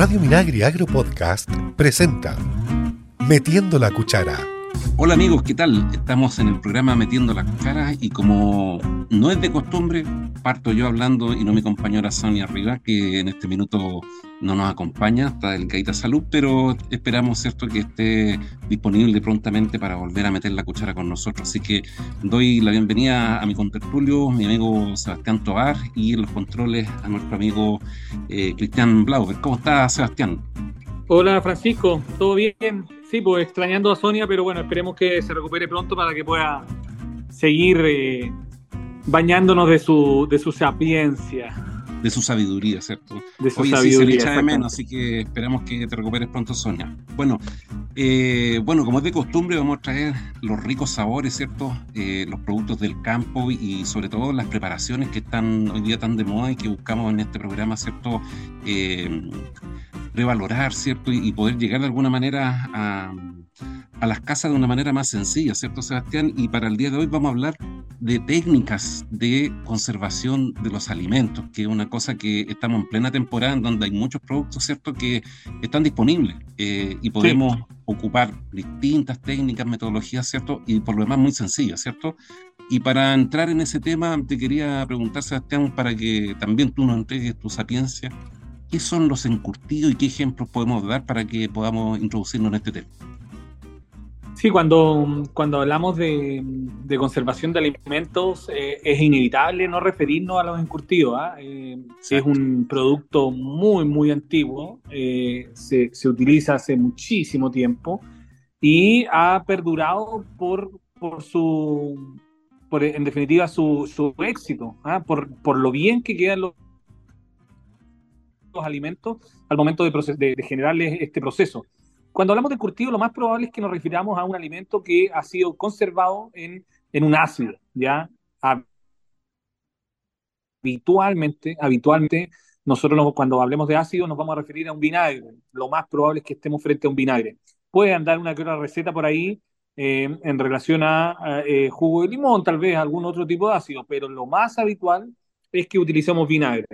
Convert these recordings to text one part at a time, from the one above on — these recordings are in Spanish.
Radio Minagri Agro Podcast presenta Metiendo la Cuchara. Hola amigos, ¿qué tal? Estamos en el programa Metiendo la Cuchara y como no es de costumbre, parto yo hablando y no mi compañera Sonia Rivas, que en este minuto no nos acompaña, está delicadita salud, pero esperamos, ¿cierto?, que esté disponible prontamente para volver a meter la cuchara con nosotros. Así que doy la bienvenida a mi contertulio, mi amigo Sebastián Tobar, y los controles a nuestro amigo eh, Cristian Blauber. ¿Cómo está, Sebastián? Hola, Francisco, ¿todo bien? Sí, pues extrañando a Sonia, pero bueno, esperemos que se recupere pronto para que pueda seguir eh, bañándonos de su, de su sapiencia de su sabiduría, ¿cierto? De su sabiduría. Sí, se le echa de menos, así que esperamos que te recuperes pronto, Sonia. Bueno, eh, bueno, como es de costumbre, vamos a traer los ricos sabores, ¿cierto? Eh, los productos del campo y sobre todo las preparaciones que están hoy día tan de moda y que buscamos en este programa, ¿cierto? Eh, revalorar, ¿cierto? Y, poder llegar de alguna manera a, a las casas de una manera más sencilla, ¿cierto, Sebastián? Y para el día de hoy vamos a hablar de técnicas de conservación de los alimentos, que es una cosa que estamos en plena temporada en donde hay muchos productos, ¿cierto?, que están disponibles eh, y podemos ocupar distintas técnicas, metodologías, ¿cierto?, y por lo demás muy sencillas, ¿cierto? Y para entrar en ese tema, te quería preguntar, Sebastián, para que también tú nos entregues tu sapiencia, ¿qué son los encurtidos y qué ejemplos podemos dar para que podamos introducirnos en este tema? Sí, cuando, cuando hablamos de, conservación de alimentos eh, es inevitable no referirnos a los encurtidos. ¿ah? Eh, es un producto muy, muy antiguo, eh, se, se, utiliza hace muchísimo tiempo y ha perdurado por, por su, por, en definitiva, su, su éxito, ¿ah? por, por lo bien que quedan los, los alimentos al momento de, de, de generarles este proceso. Cuando hablamos de curtido, lo más probable es que nos refiramos a un alimento que ha sido conservado en, en un ácido, ¿ya? Habitualmente, habitualmente, nosotros cuando hablemos de ácido nos vamos a referir a un vinagre. Lo más probable es que estemos frente a un vinagre. Puede andar una que otra receta por ahí eh, en relación a, eh, jugo de limón, tal vez algún otro tipo de ácido, pero lo más habitual es que utilicemos vinagre.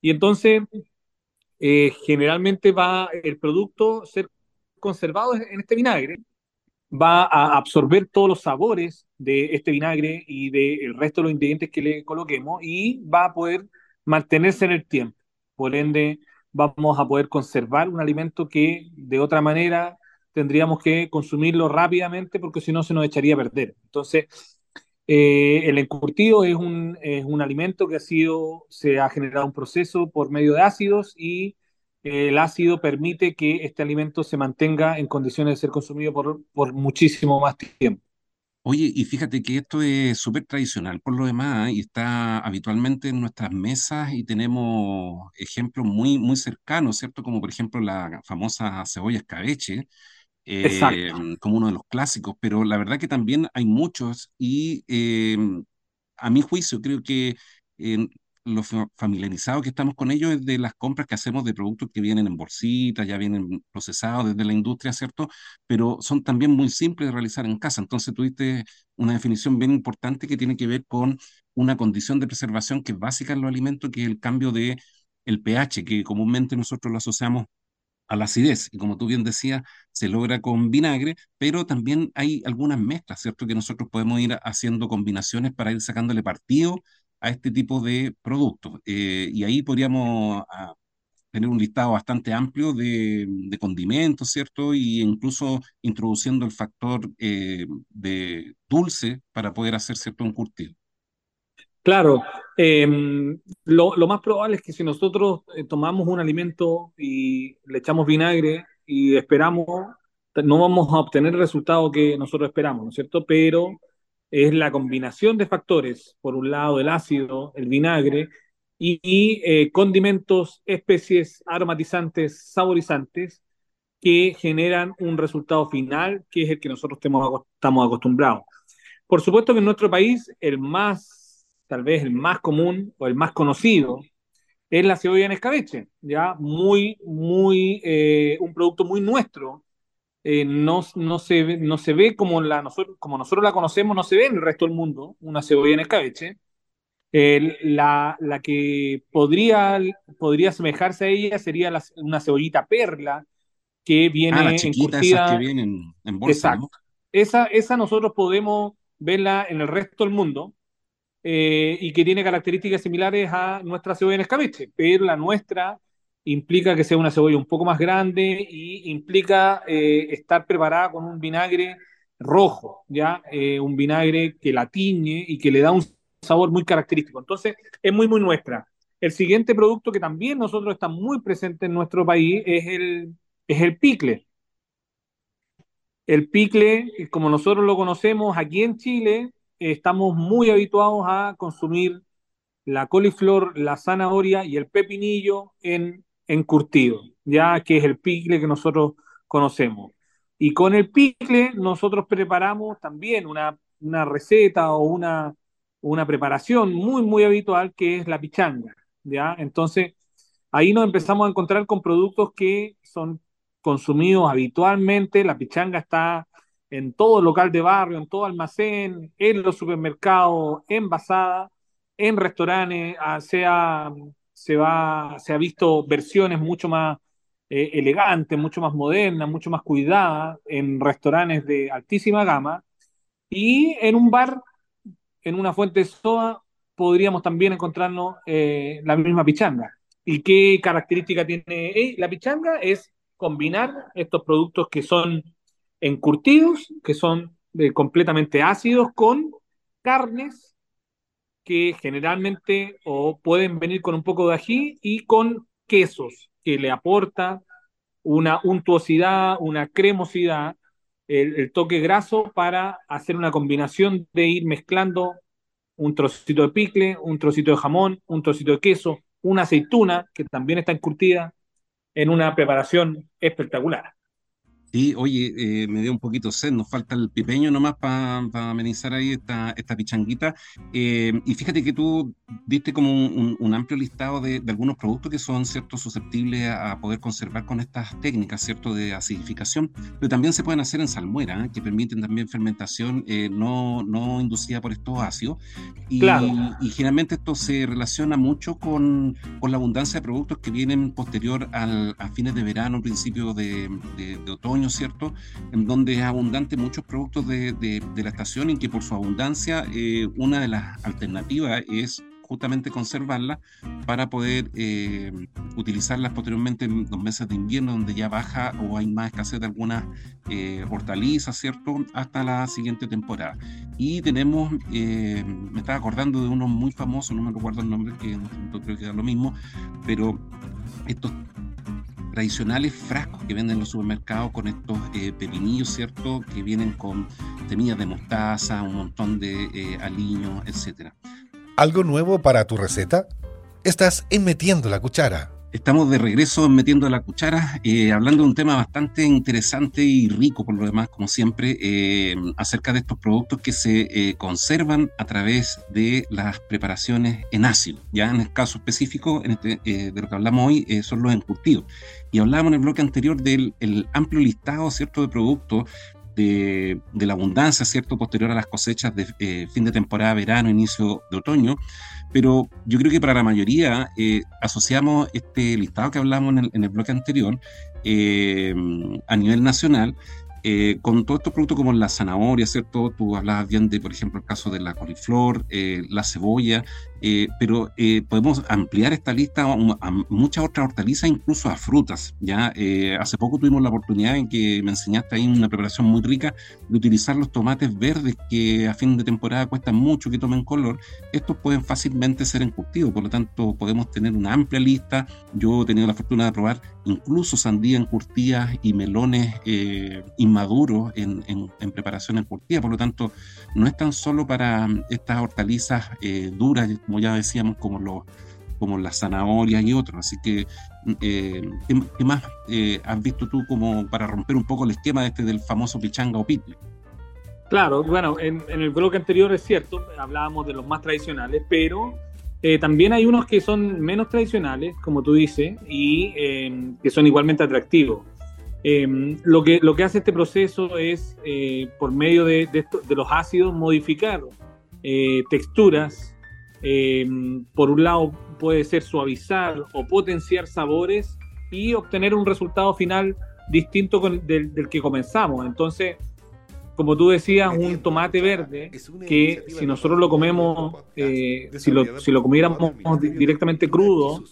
Y entonces, eh, generalmente va el producto ser conservado en este vinagre va a absorber todos los sabores de este vinagre y del resto de los ingredientes que le coloquemos y va a poder mantenerse en el tiempo. Por ende, vamos a poder conservar un alimento que de otra manera tendríamos que consumirlo rápidamente porque si no se nos echaría a perder. Entonces, eh, el encurtido es un, es un alimento que ha sido, se ha generado un proceso por medio de ácidos y el ácido permite que este alimento se mantenga en condiciones de ser consumido por, por muchísimo más tiempo. Oye, y fíjate que esto es súper tradicional por lo demás ¿eh? y está habitualmente en nuestras mesas y tenemos ejemplos muy, muy cercanos, ¿cierto? Como por ejemplo la famosa cebolla escabeche, eh, como uno de los clásicos, pero la verdad que también hay muchos y eh, a mi juicio creo que lo familiarizado que estamos con ellos es de las compras que hacemos de productos que vienen en bolsitas, ya vienen procesados desde la industria, ¿cierto? Pero son también muy simples de realizar en casa. Entonces tuviste una definición bien importante que tiene que ver con una condición de preservación que es básica en los alimentos, que es el cambio de el pH, que comúnmente nosotros lo asociamos a la acidez. Y como tú bien decías, se logra con vinagre, pero también hay algunas mezclas, ¿cierto? Que nosotros podemos ir haciendo combinaciones para ir sacándole partido a este tipo de productos. Eh, y ahí podríamos ah, tener un listado bastante amplio de, condimentos, ¿cierto? Y incluso introduciendo el factor eh, de dulce para poder hacer cierto un curtido. Claro, em, lo, lo, más probable es que si nosotros eh, tomamos un alimento y le echamos vinagre y esperamos, no vamos a obtener el resultado que nosotros esperamos, ¿no es cierto? Pero es la combinación de factores, por un lado el ácido, el vinagre, y, eh, condimentos, especies aromatizantes, saborizantes, que generan un resultado final que es el que nosotros estamos acostumbrados. Por supuesto que en nuestro país el más, tal vez el más común o el más conocido es la cebolla en escabeche, ya muy, muy, eh, un producto muy nuestro, eh, no, no, se no se ve como, la, nosotros, como nosotros la conocemos, no se ve en el resto del mundo, una cebolla en escabeche. la, la, que podría, podría asemejarse a ella sería una cebollita perla que viene ah, las que vienen en bolsa. Exacto. Esa, esa nosotros podemos verla en el resto del mundo eh, y que tiene características similares a nuestra cebolla en escabeche, pero la nuestra implica que sea una cebolla un poco más grande y implica eh, estar preparada con un vinagre rojo, ¿ya? Eh, un vinagre que la tiñe y que le da un sabor muy característico. Entonces, es muy, muy nuestra. El siguiente producto que también nosotros está muy presente en nuestro país es el, es el picle. El picle, como nosotros lo conocemos aquí en Chile, estamos muy habituados a consumir la coliflor, la zanahoria y el pepinillo en, en curtido, ya que es el picle que nosotros conocemos. Y con el picle nosotros preparamos también una, una receta o una, una preparación muy, muy habitual que es la pichanga, ¿ya? Entonces, ahí nos empezamos a encontrar con productos que son consumidos habitualmente, la pichanga está en todo local de barrio, en todo almacén, en los supermercados, envasada, en restaurantes, ah, se va, se ha visto versiones mucho más eh, elegantes, mucho más modernas, mucho más cuidadas, en restaurantes de altísima gama, y en un bar, en una fuente de soda, podríamos también encontrarnos eh, la misma pichanga. ¿Y qué característica tiene la pichanga? Es combinar estos productos que son encurtidos, que son eh, completamente ácidos, con carnes que generalmente o pueden venir con un poco de ají y con quesos que le aporta una untuosidad, una cremosidad, el, toque graso para hacer una combinación de ir mezclando un trocito de picle, un trocito de jamón, un trocito de queso, una aceituna que también está encurtida, en una preparación espectacular. Sí, oye, eh, me dio un poquito sed, nos falta el pipeño nomás para amenizar ahí esta, esta pichanguita. Eh, y fíjate que tú diste como un, amplio listado de, algunos productos que son, ¿cierto?, susceptibles a, poder conservar con estas técnicas, ¿cierto?, de acidificación, pero también se pueden hacer en salmuera, ¿eh? que permiten también fermentación no, no inducida por estos ácidos. Y, y, generalmente esto se relaciona mucho con, con, la abundancia de productos que vienen posterior al, a fines de verano, principios de, de otoño ¿cierto? En donde es abundante muchos productos de, de, la estación y que por su abundancia eh, una de las alternativas es justamente conservarla para poder eh, utilizarlas posteriormente en los meses de invierno donde ya baja o hay más escasez de algunas eh, hortalizas, ¿cierto? Hasta la siguiente temporada. Y tenemos, me estaba acordando de uno muy famoso, no me recuerdo el nombre, que creo que era lo mismo, pero estos tradicionales frascos que venden en los supermercados con estos eh, pepinillos, ¿cierto? Que vienen con semillas de mostaza, un montón de eh, aliños, etc. ¿Algo nuevo para tu receta? Estás en Metiendo la Cuchara. Estamos de regreso en Metiendo la Cuchara, eh, hablando de un tema bastante interesante y rico por lo demás, como siempre, eh, acerca de estos productos que se conservan a través de las preparaciones en ácido. Ya en el caso específico en este, de lo que hablamos hoy son los encurtidos. Y hablábamos en el bloque anterior del amplio listado ¿cierto? de productos de, la abundancia, ¿cierto? Posterior a las cosechas de eh, fin de temporada, verano, inicio de otoño. Pero yo creo que para la mayoría eh, asociamos este listado que hablamos en el, bloque anterior eh, a nivel nacional con todos estos productos como la zanahoria, ¿cierto? Tú hablabas bien de, por ejemplo, el caso de la coliflor, la cebolla, eh, pero podemos ampliar esta lista a, muchas otras hortalizas, incluso a frutas, ¿ya? hace poco tuvimos la oportunidad en que me enseñaste ahí una preparación muy rica de utilizar los tomates verdes que a fin de temporada cuestan mucho que tomen color. Estos pueden fácilmente ser encurtidos, por lo tanto podemos tener una amplia lista. Yo he tenido la fortuna de probar incluso sandía encurtida y melones inmaduros en, en, preparación encurtida. Por lo tanto, no es tan solo para estas hortalizas eh, duras, como ya decíamos, como, los, como las zanahorias y otros. Así que, eh, ¿qué, más eh, has visto tú como para romper un poco el esquema este del famoso pichanga o pitle? Claro, bueno, en, el bloque anterior es cierto, hablábamos de los más tradicionales, pero eh, también hay unos que son menos tradicionales, como tú dices, y eh, que son igualmente atractivos. Eh, lo, que, lo que hace este proceso es, por medio de, de, los ácidos, modificar texturas eh, por un lado puede ser suavizar o potenciar sabores y obtener un resultado final distinto del, del, que comenzamos. Entonces, como tú decías, un tomate verde que si nosotros lo comemos, eh, si, lo, si lo comiéramos directamente crudo,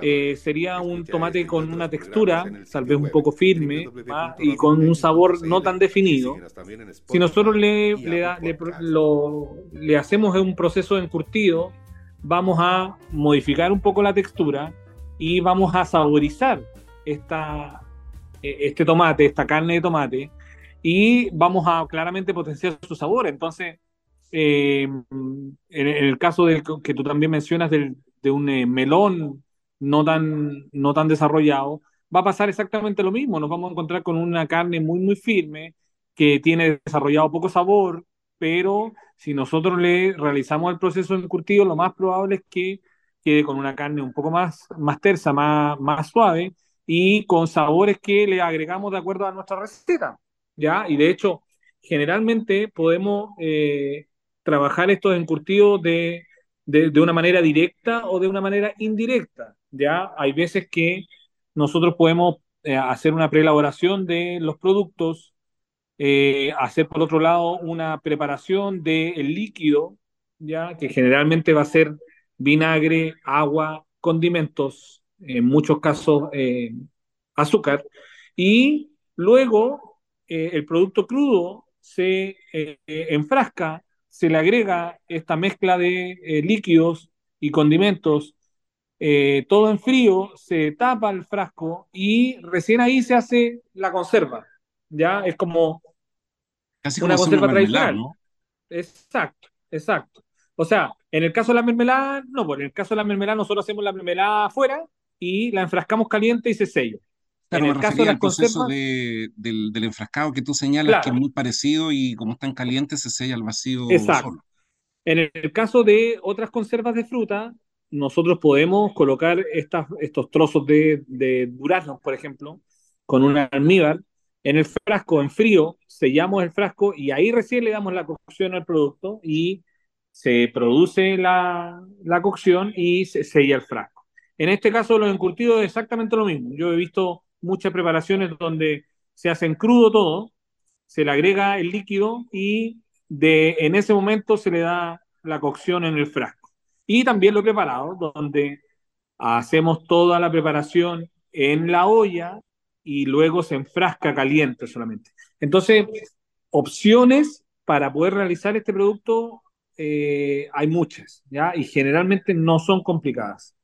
eh, sería un tomate con una textura tal vez un poco firme y con un sabor no tan definido. Si nosotros le, le, lo, le hacemos un proceso de encurtido, vamos a modificar un poco la textura y vamos a saborizar esta, e, este tomate, esta carne de tomate, y vamos a claramente potenciar su sabor. Entonces, eh, en, el caso de, que tú también mencionas de un eh, melón no tan, no tan desarrollado, va a pasar exactamente lo mismo. Nos vamos a encontrar con una carne muy, muy firme que tiene desarrollado poco sabor, pero si nosotros le realizamos el proceso de encurtido, lo más probable es que quede con una carne un poco más, más tersa, más, más suave y con sabores que le agregamos de acuerdo a nuestra receta. ¿Ya? Y de hecho, generalmente podemos eh, trabajar estos encurtidos de, de, una manera directa o de una manera indirecta, ¿ya? Hay veces que nosotros podemos eh, hacer una preelaboración de los productos, eh, hacer por otro lado una preparación del líquido, ¿ya? Que generalmente va a ser vinagre, agua, condimentos, en muchos casos azúcar, y luego eh, el producto crudo se eh, enfrasca, se le agrega esta mezcla de eh, líquidos y condimentos, todo en frío, se tapa el frasco y recién ahí se hace la conserva. Ya es como una conserva tradicional. ¿no? Exacto, exacto. O sea, en el caso de la mermelada, no, pues en el caso de la mermelada nosotros hacemos la mermelada afuera y la enfrascamos caliente y se sella en el caso del proceso del, enfrascado que tú señalas, que es muy parecido y como están calientes se sella al vacío Exacto. solo. En el caso de otras conservas de fruta, nosotros podemos colocar estas, estos trozos de, de duraznos, por ejemplo, con un almíbar en el frasco en frío, sellamos el frasco y ahí recién le damos la cocción al producto y se produce la, la cocción y se sella el frasco. En este caso, los encurtidos es exactamente lo mismo. Yo he visto muchas preparaciones donde se hacen crudo todo, se le agrega el líquido y de, en ese momento se le da la cocción en el frasco. Y también lo preparado, donde hacemos toda la preparación en la olla y luego se enfrasca caliente solamente. Entonces, opciones para poder realizar este producto eh, hay muchas, ¿ya? Y generalmente no son complicadas.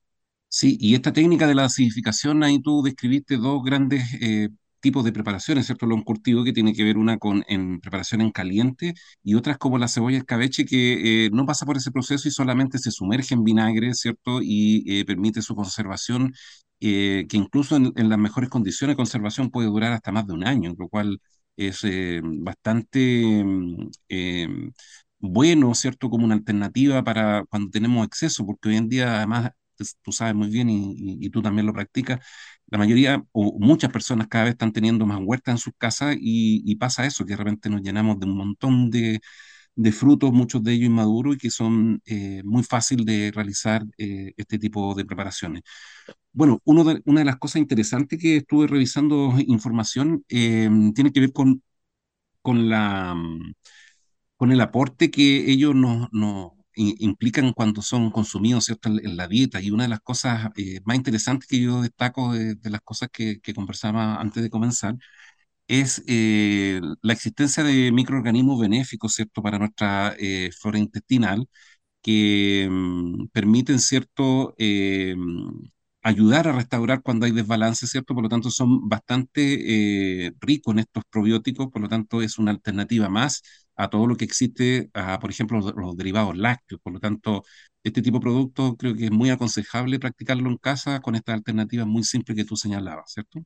Sí, y esta técnica de la acidificación, ahí tú describiste dos grandes eh, tipos de preparaciones, ¿cierto? Lo encurtido que tiene que ver una con en preparación en caliente y otras como la cebolla escabeche que eh, no pasa por ese proceso y solamente se sumerge en vinagre, ¿cierto? Y eh, permite su conservación, que incluso en, las mejores condiciones de conservación puede durar hasta más de un año, lo cual es bastante mm, bueno, ¿cierto? Como una alternativa para cuando tenemos exceso, porque hoy en día además tú sabes muy bien y, tú también lo practicas, la mayoría o muchas personas cada vez están teniendo más huertas en sus casas y, pasa eso, que de repente nos llenamos de un montón de, frutos, muchos de ellos inmaduros y que son eh, muy fácil de realizar eh, este tipo de preparaciones. Bueno, uno de, una de las cosas interesantes que estuve revisando información eh, tiene que ver con, con, la, con el aporte que ellos nos, nos implican cuando son consumidos ¿cierto? En, la dieta. Y una de las cosas eh, más interesantes que yo destaco de, las cosas que, que, conversaba antes de comenzar es eh, la existencia de microorganismos benéficos ¿cierto? para nuestra eh, flora intestinal que mm, permiten cierto ayudar a restaurar cuando hay desbalance, ¿cierto? Por lo tanto, son bastante ricos en estos probióticos, por lo tanto, es una alternativa más a todo lo que existe, por ejemplo, los, derivados lácteos. Por lo tanto, este tipo de productos creo que es muy aconsejable practicarlo en casa con esta alternativa muy simple que tú señalabas, ¿cierto?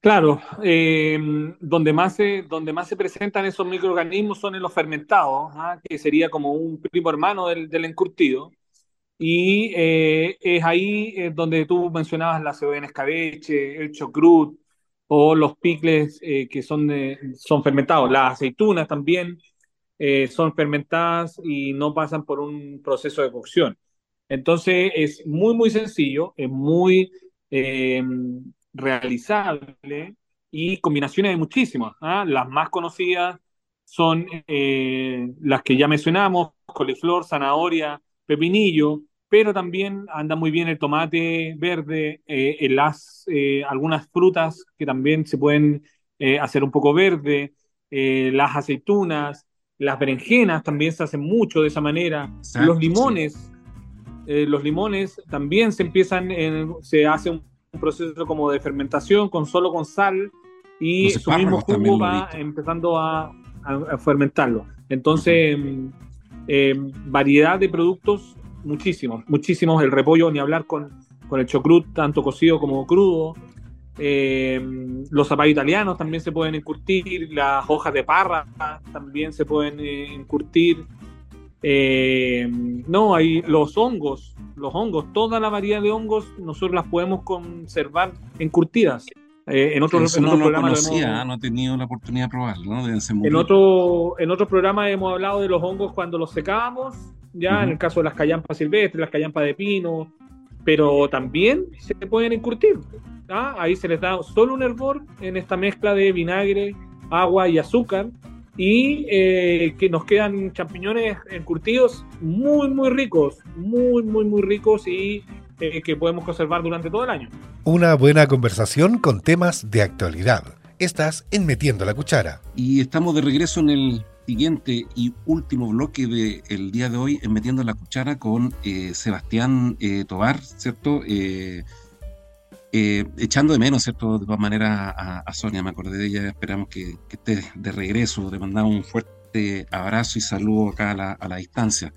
Claro, eh, donde, más se, donde más se presentan esos microorganismos son en los fermentados, ¿ah? que sería como un primo hermano del, del encurtido. Y eh, es ahí eh, donde tú mencionabas la cebolla en escabeche, el chocrut, o los picles eh, que son, son fermentados, las aceitunas también. eh, son fermentadas y no pasan por un proceso de cocción. Entonces es muy, muy sencillo, es muy eh, realizable y combinaciones de muchísimas. ¿ah? Las más conocidas son eh, las que ya mencionamos, coliflor, zanahoria, pepinillo, pero también anda muy bien el tomate verde, eh, eh, algunas frutas que también se pueden eh, hacer un poco verde, las aceitunas, las berenjenas también se hacen mucho de esa manera, los limones, los limones también se empiezan, se hace un proceso como de fermentación con solo con sal y su mismo jugo va empezando a, a, fermentarlo. Entonces, variedad de productos muchísimos, muchísimos. El repollo, ni hablar con, con el chocrut, tanto cocido como crudo. Eh, los zapatos italianos también se pueden encurtir, las hojas de parra también se pueden eh, encurtir. Eh, no, hay los hongos, los hongos, toda la variedad de hongos nosotros las podemos conservar encurtidas. en otros en otro no conocía, no he tenido la oportunidad de probarlo. ¿no? en, otro, en otro programa hemos hablado de los hongos cuando los secábamos ya en el caso de las callampas silvestres, las callampas de pino, pero también se pueden encurtir. ¿ah? Ahí se les da solo un hervor en esta mezcla de vinagre, agua y azúcar, y eh, que nos quedan champiñones encurtidos muy, muy ricos, muy, muy, muy ricos y eh, que podemos conservar durante todo el año. Una buena conversación con temas de actualidad. Estás en Metiendo la Cuchara. Y estamos de regreso en el siguiente y último bloque del día de hoy, Metiendo la Cuchara con eh, Sebastián eh, Tobar, ¿cierto? Eh, echando de menos, ¿cierto? De todas maneras a, Sonia, me acordé de ella, esperamos que, esté de regreso, le mandamos un fuerte abrazo y saludo acá a la, distancia.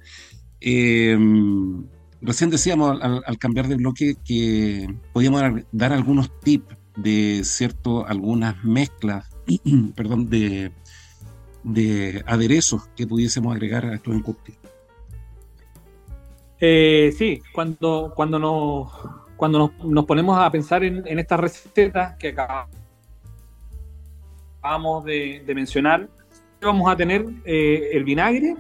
recién decíamos al, cambiar de bloque que podíamos dar algunos tips de cierto algunas mezclas perdón de de aderezos que pudiésemos agregar a estos encurtidos. Eh, sí, cuando, cuando, nos, cuando nos, ponemos a pensar en, en estas recetas que acabamos de, mencionar, vamos a tener eh, el vinagre.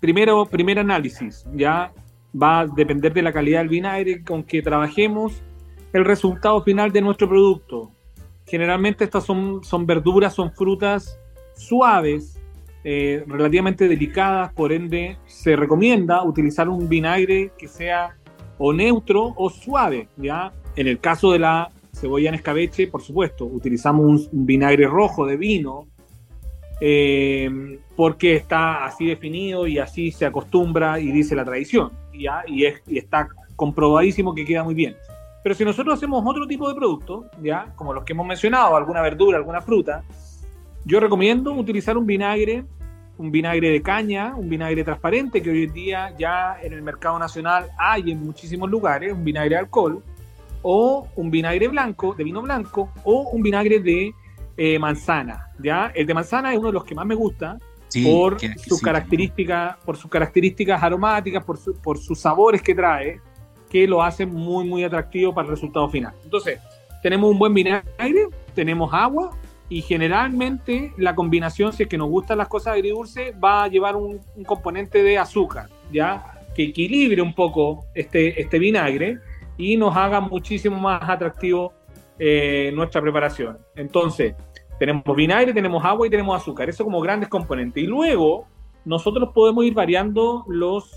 Primero, primer análisis, ya va a depender de la calidad del vinagre con que trabajemos, el resultado final de nuestro producto. Generalmente estas son, son verduras, son frutas suaves, eh, relativamente delicadas, por ende se recomienda utilizar un vinagre que sea o neutro o suave, ¿ya? En el caso de la cebolla en escabeche, por supuesto, utilizamos un, vinagre rojo de vino, eh, porque está así definido y así se acostumbra y dice la tradición, ¿ya? Y, es, y está comprobadísimo que queda muy bien. Pero si nosotros hacemos otro tipo de producto, ¿ya? Como los que hemos mencionado, alguna verdura, alguna fruta, yo recomiendo utilizar un vinagre, un vinagre de caña, un vinagre transparente que hoy en día ya en el mercado nacional hay en muchísimos lugares, un vinagre de alcohol, o un vinagre blanco, de vino blanco, o un vinagre de eh, manzana. ¿ya? El de manzana es uno de los que más me gusta por, sus características, por sus características aromáticas, por, por sus sabores que trae, que lo hacen muy, muy atractivo para el resultado final. Entonces, tenemos un buen vinagre, tenemos agua, y generalmente la combinación, si es que nos gustan las cosas agridulces, va a llevar un, componente de azúcar, ¿ya? Que equilibre un poco este, este vinagre y nos haga muchísimo más atractivo eh, nuestra preparación. Entonces, tenemos vinagre, tenemos agua y tenemos azúcar, eso como grandes componentes. Y luego, nosotros podemos ir variando los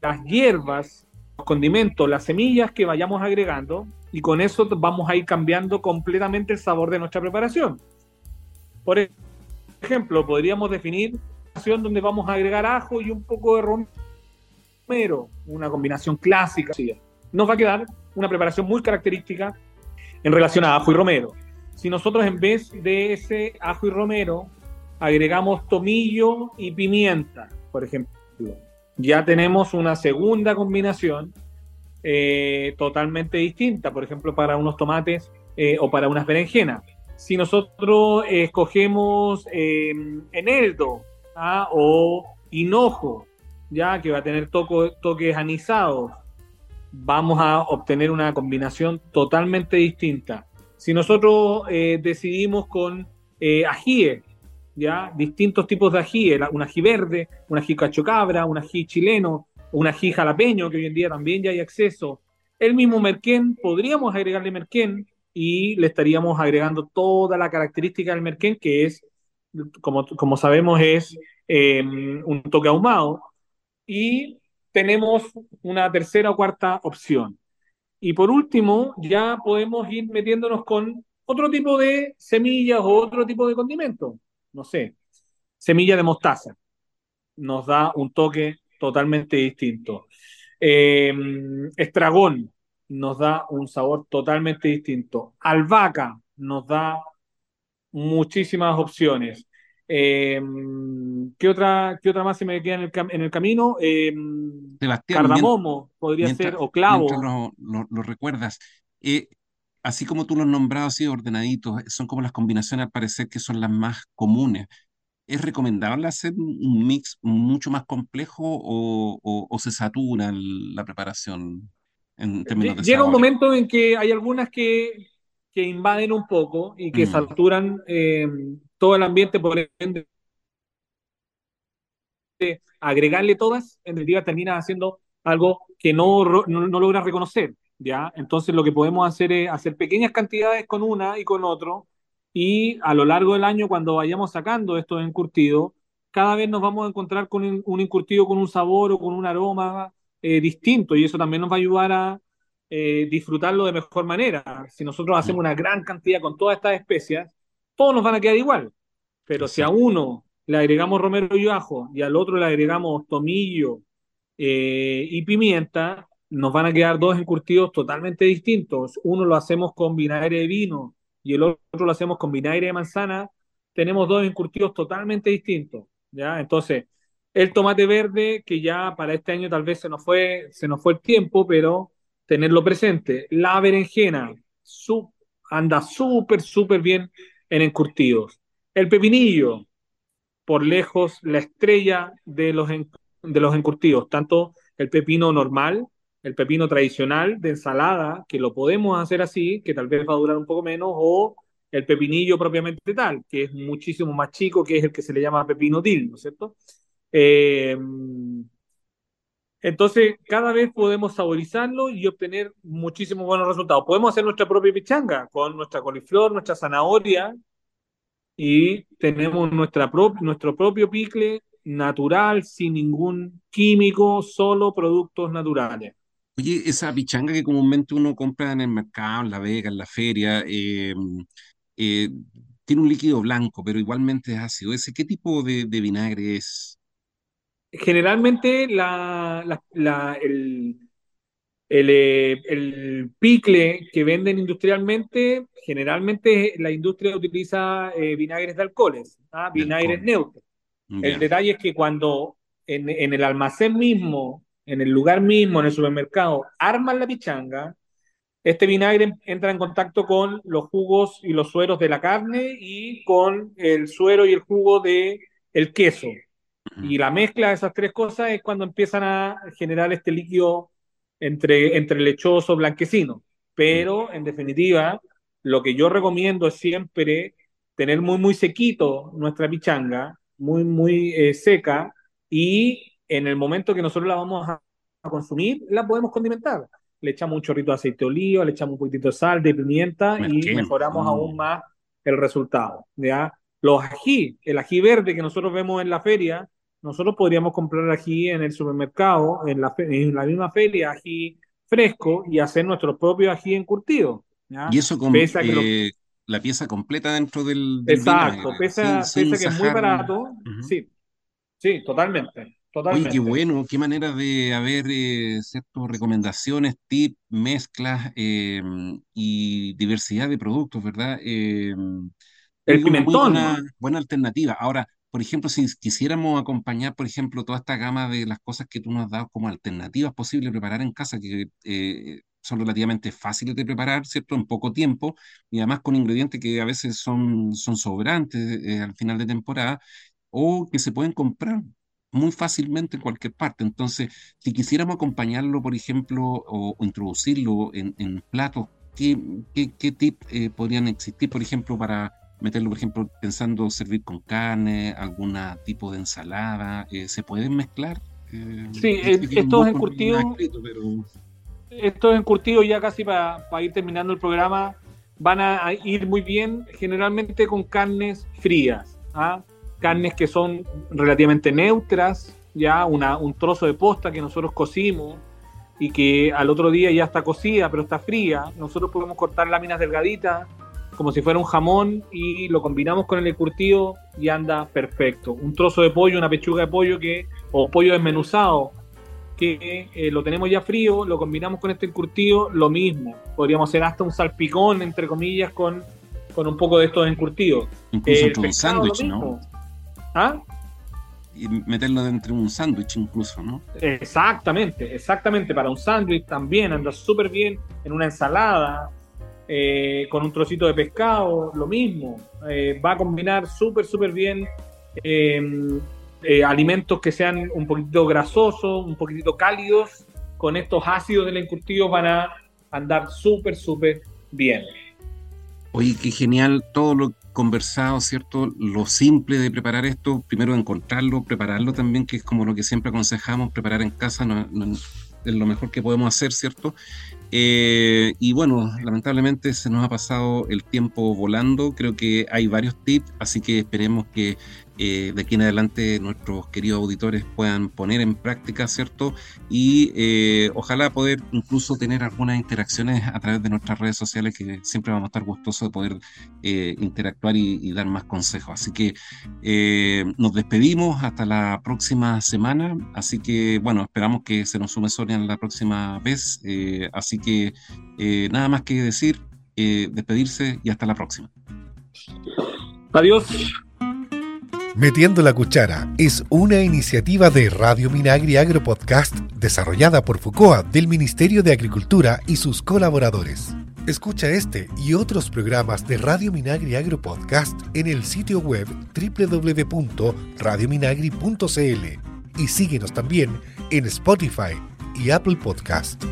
las hierbas, los condimentos, las semillas que vayamos agregando y con eso vamos a ir cambiando completamente el sabor de nuestra preparación. Por ejemplo, podríamos definir donde vamos a agregar ajo y un poco de romero, una combinación clásica. Nos va a quedar una preparación muy característica en relación a ajo y romero. Si nosotros en vez de ese ajo y romero agregamos tomillo y pimienta, por ejemplo, ya tenemos una segunda combinación eh, totalmente distinta, por ejemplo, para unos tomates eh, o para unas berenjenas. Si nosotros escogemos em, eneldo ¿ah? o hinojo, ya que va a tener toques anisados, vamos a obtener una combinación totalmente distinta. Si nosotros eh, decidimos con ajíes ya distintos tipos de ají, un ají verde, un ají cachocabra, un ají chileno, un ají jalapeño, que hoy en día también ya hay acceso. El mismo merquén, podríamos agregarle merquén y le estaríamos agregando toda la característica del merquén, que es, como, como sabemos, es eh, un toque ahumado. Y tenemos una tercera o cuarta opción. Y por último, ya podemos ir metiéndonos con otro tipo de semillas o otro tipo de condimento. No sé, semilla de mostaza. Nos da un toque totalmente distinto. Eh, estragón nos da un sabor totalmente distinto. Albahaca nos da muchísimas opciones. Eh, ¿qué, otra, ¿Qué otra más se me queda en el, en el camino? Eh, cardamomo podría ser, o clavo. Lo, lo, recuerdas. Eh, así como tú los has nombrado así ordenaditos, son como las combinaciones al parecer que son las más comunes. ¿Es recomendable hacer un mix mucho más complejo o, o, se satura la preparación en términos de Llega un momento en que hay algunas que, que invaden un poco y que mm. saturan todo el ambiente, por ende, agregarle todas, en definitiva termina haciendo algo que no, no, no logra reconocer, ¿ya? Entonces lo que podemos hacer es hacer pequeñas cantidades con una y con otro, y a lo largo del año, cuando vayamos sacando estos encurtidos, cada vez nos vamos a encontrar con un encurtido con un sabor o con un aroma eh, distinto, y eso también nos va a ayudar a eh, disfrutarlo de mejor manera. Si nosotros hacemos una gran cantidad con todas estas especias, todos nos van a quedar igual. Pero si a uno le agregamos romero y ajo y al otro le agregamos tomillo eh, y pimienta, nos van a quedar dos encurtidos totalmente distintos. Uno lo hacemos con vinagre de vino y el otro lo hacemos con vinagre de manzana. Tenemos dos encurtidos totalmente distintos. ¿ya? Entonces, el tomate verde, que ya para este año tal vez se nos fue, se nos fue el tiempo, pero tenerlo presente. La berenjena anda súper, súper bien en encurtidos. El pepinillo, por lejos, la estrella de los, de los encurtidos, tanto el pepino normal, el pepino tradicional de ensalada, que lo podemos hacer así, que tal vez va a durar un poco menos, o el pepinillo propiamente tal, que es muchísimo más chico, que es el que se le llama pepino til, ¿no es cierto? Eh, entonces, cada vez podemos saborizarlo y obtener muchísimos buenos resultados. Podemos hacer nuestra propia pichanga con nuestra coliflor, nuestra zanahoria, y tenemos nuestra nuestro propio picle natural, sin ningún químico, solo productos naturales. Oye, esa pichanga que comúnmente uno compra en el mercado, en la vega, en la feria, eh, eh, tiene un líquido blanco, pero igualmente es ácido. ¿Ese qué tipo de, vinagre es? Generalmente la, el, eh, el, picle que venden industrialmente, generalmente la industria utiliza eh, vinagres de alcoholes, ¿ah? vinagres neutros. El detalle es que cuando en, el almacén mismo, en el lugar mismo, en el supermercado, arman la pichanga, este vinagre entra en contacto con los jugos y los sueros de la carne y con el suero y el jugo de el queso. Y la mezcla de esas tres cosas es cuando empiezan a generar este líquido entre, entre lechoso, blanquecino. Pero, en definitiva, lo que yo recomiendo es siempre tener muy, muy sequito nuestra pichanga, muy, muy eh, seca, y en el momento que nosotros la vamos a, consumir, la podemos condimentar. Le echamos un chorrito de aceite de oliva, le echamos un poquitito de sal, de pimienta, y mejoramos mm. aún más el resultado. ¿ya? Los ají, el ají verde que nosotros vemos en la feria, nosotros podríamos comprar ají en el supermercado, en la, en la misma feria, ají fresco y hacer nuestro propio ají encurtido. Y eso con eh, la pieza completa dentro del, Exacto, pesa, que es muy barato. Sí, sí, totalmente. Totalmente. qué bueno, qué manera de haber eh, ciertas recomendaciones, tips, mezclas eh, y diversidad de productos, ¿verdad? el pimentón. Buena, buena alternativa. Ahora, por ejemplo, si quisiéramos acompañar, por ejemplo, toda esta gama de las cosas que tú nos has dado como alternativas posibles preparar en casa, que eh, son relativamente fáciles de preparar, ¿cierto? En poco tiempo, y además con ingredientes que a veces son, son sobrantes eh, al final de temporada, o que se pueden comprar muy fácilmente en cualquier parte. Entonces, si quisiéramos acompañarlo, por ejemplo, o, introducirlo en, platos, ¿qué, qué, qué tip eh, podrían existir, por ejemplo, para meterlo, por ejemplo, pensando servir con carne, algún tipo de ensalada, ¿se pueden mezclar? sí, estos encurtidos, estos encurtidos ya casi para ir terminando el programa, van a ir muy bien generalmente con carnes frías, ¿ah? Carnes que son relativamente neutras, ya una, un trozo de posta que nosotros cocimos y que al otro día ya está cocida pero está fría, nosotros podemos cortar láminas delgaditas como si fuera un jamón y lo combinamos con el encurtido y anda perfecto. Un trozo de pollo, una pechuga de pollo que o pollo desmenuzado que eh, lo tenemos ya frío, lo combinamos con este encurtido, lo mismo. Podríamos hacer hasta un salpicón, entre comillas, con, con un poco de estos encurtidos. Incluso entre un sándwich, ¿no? ¿Ah? Y meterlo dentro de un sándwich incluso, ¿no? Exactamente, exactamente. Para un sándwich también anda súper bien. En una ensalada, eh, con un trocito de pescado, lo mismo. Eh, va a combinar súper, súper bien. Eh, alimentos que sean un poquito grasosos, un poquitito cálidos, con estos ácidos del encurtido van a andar súper, súper bien. Oye, qué genial todo lo conversado, ¿cierto? Lo simple de preparar esto, primero encontrarlo, prepararlo también, que es como lo que siempre aconsejamos, preparar en casa es lo mejor que podemos hacer, ¿cierto? Eh, y bueno, lamentablemente se nos ha pasado el tiempo volando, creo que hay varios tips, así que esperemos que eh, de aquí en adelante nuestros queridos auditores puedan poner en práctica, ¿cierto? Y eh, ojalá poder incluso tener algunas interacciones a través de nuestras redes sociales, que siempre vamos a estar gustosos de poder eh, interactuar y, dar más consejos. Así que nos despedimos hasta la próxima semana. Así que, bueno, esperamos que se nos sume Sonia la próxima vez. así que nada más que decir, despedirse y hasta la próxima. Adiós. Metiendo la Cuchara es una iniciativa de Radio Minagri Agro Podcast desarrollada por FUCOA del Ministerio de Agricultura y sus colaboradores. Escucha este y otros programas de Radio Minagri Agro Podcast en el sitio web www.radiominagri.cl y síguenos también en Spotify y Apple Podcast.